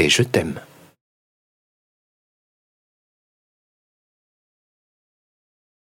et je t'aime.